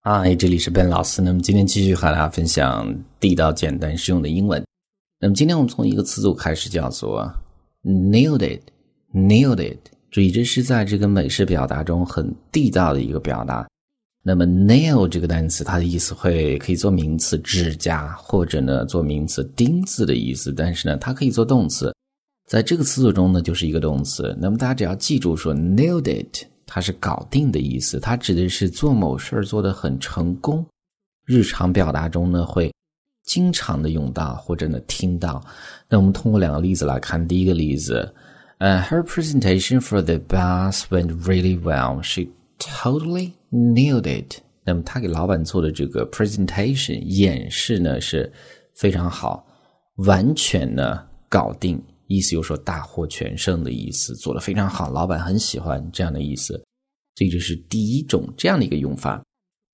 嗨，这里是 Ben 老师。那么今天继续和大家分享地道、简单、实用的英文。那么今天我们从一个词组开始，叫做 nailed it，nailed it。注意，这是在这个美式表达中很地道的一个表达。那么 nail 这个单词，它的意思会可以做名词指甲，或者呢做名词钉子的意思。但是呢，它可以做动词，在这个词组中呢就是一个动词。那么大家只要记住说 nailed it。它是搞定的意思，它指的是做某事儿做得很成功。日常表达中呢，会经常的用到或者呢听到。那我们通过两个例子来看。第一个例子，呃，Her presentation for the boss went really well. She totally nailed it. 那么她给老板做的这个 presentation 演示呢是非常好，完全呢搞定。意思又说大获全胜的意思，做的非常好，老板很喜欢这样的意思，这就是第一种这样的一个用法。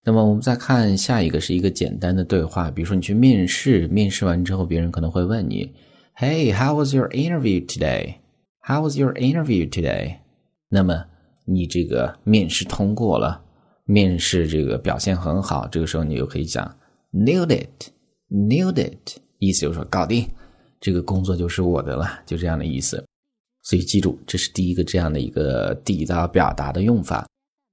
那么我们再看下一个，是一个简单的对话，比如说你去面试，面试完之后，别人可能会问你：“Hey, how was your interview today? How was your interview today?” 那么你这个面试通过了，面试这个表现很好，这个时候你就可以讲 “nailed it, nailed it”，意思就是说搞定。这个工作就是我的了，就这样的意思。所以记住，这是第一个这样的一个地道表达的用法。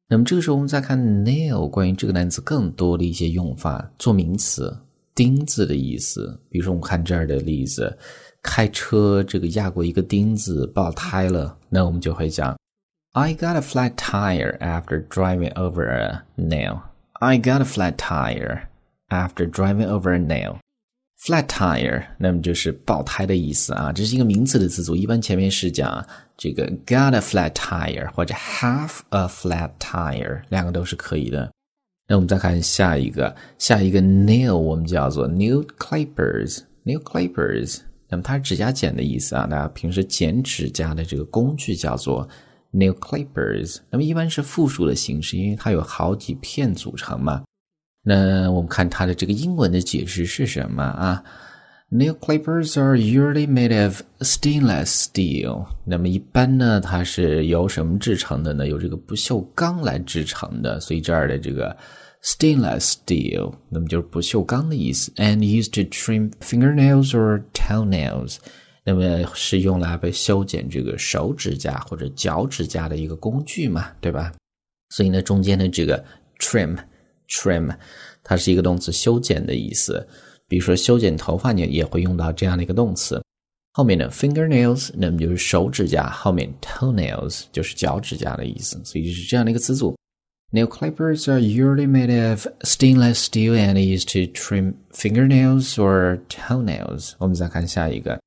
那么这个时候，我们再看 nail 关于这个单词更多的一些用法，做名词，钉子的意思。比如说，我们看这儿的例子，开车这个压过一个钉子，爆胎了，那我们就会讲：I got a flat tire after driving over a nail. I got a flat tire after driving over a nail. Flat tire，那么就是爆胎的意思啊，这是一个名词的词组，一般前面是讲这个 got a flat tire 或者 have a flat tire，两个都是可以的。那我们再看下一个，下一个 nail 我们叫做 nail clippers，nail clippers，那么它是指甲剪的意思啊，大家平时剪指甲的这个工具叫做 nail clippers，那么一般是复数的形式，因为它有好几片组成嘛。那我们看它的这个英文的解释是什么啊？Nail clippers are usually made of stainless steel。那么一般呢，它是由什么制成的呢？由这个不锈钢来制成的。所以这儿的这个 stainless steel，那么就是不锈钢的意思。And used to trim fingernails or toenails，那么是用来被修剪这个手指甲或者脚趾甲的一个工具嘛，对吧？所以呢，中间的这个 trim。trim，它是一个动词，修剪的意思。比如说修剪头发，你也会用到这样的一个动词。后面的 fingernails，那么就是手指甲；后面 toenails 就是脚趾甲的意思。所以就是这样的一个词组。Nail clippers are usually made of stainless steel and used to trim fingernails or toenails。我们再看下一个，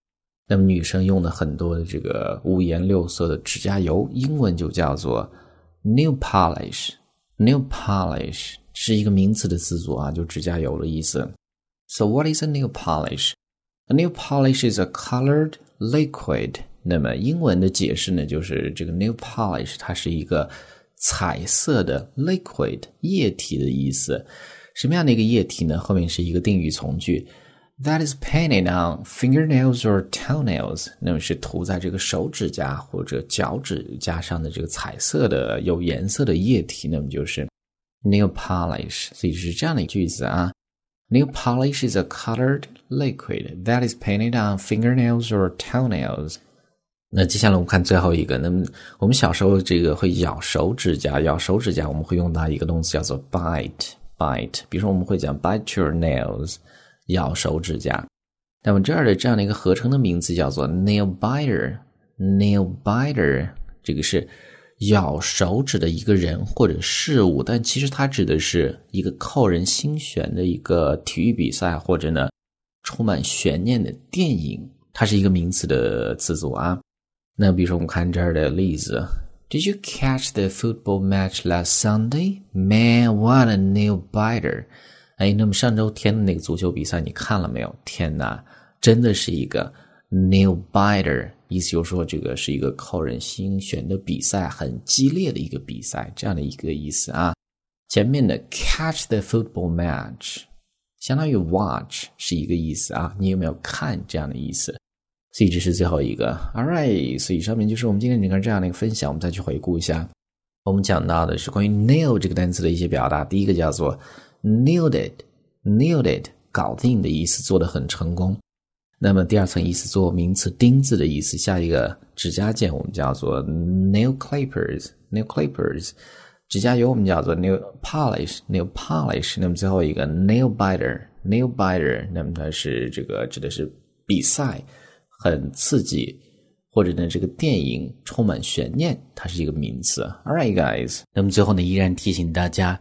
那么女生用的很多的这个五颜六色的指甲油，英文就叫做 nail polish。Nail polish。是一个名词的词组啊，就指甲油的意思。So what is a nail polish? A nail polish is a colored liquid. 那么英文的解释呢，就是这个 nail polish 它是一个彩色的 liquid 液体的意思。什么样的一个液体呢？后面是一个定语从句，that is painted on fingernails or toenails。那么是涂在这个手指甲或者脚趾甲上的这个彩色的有颜色的液体，那么就是。Nail polish，所以是这样的句子啊。Nail polish is a colored liquid that is painted on fingernails or toenails。那接下来我们看最后一个。那么我们小时候这个会咬手指甲，咬手指甲我们会用到一个动词叫做 bite，bite。比如说我们会讲 bite your nails，咬手指甲。那么这儿的这样的一个合成的名词叫做 nail biter，nail biter，这个是。咬手指的一个人或者事物，但其实它指的是一个扣人心弦的一个体育比赛，或者呢充满悬念的电影，它是一个名词的词组啊。那比如说我们看这儿的例子：Did you catch the football match last Sunday? Man, what a nail biter！哎，那么上周天的那个足球比赛你看了没有？天哪，真的是一个 nail biter。意思就是说，这个是一个扣人心弦的比赛，很激烈的一个比赛，这样的一个意思啊。前面的 catch the football match 相当于 watch 是一个意思啊，你有没有看这样的意思？所以这是最后一个。All right，所以上面就是我们今天整个这样的一个分享，我们再去回顾一下。我们讲到的是关于 nail 这个单词的一些表达。第一个叫做 nailed it，nailed it，搞定的意思，做的很成功。那么第二层意思做名词钉子的意思。下一个指甲剪我们叫做 nail clippers，nail clippers。指甲油我们叫做 nail polish，nail polish。那么最后一个 nail biter，nail biter。那么它是这个指的是比赛，很刺激。或者呢，这个电影充满悬念，它是一个名词。All right, guys。那么最后呢，依然提醒大家，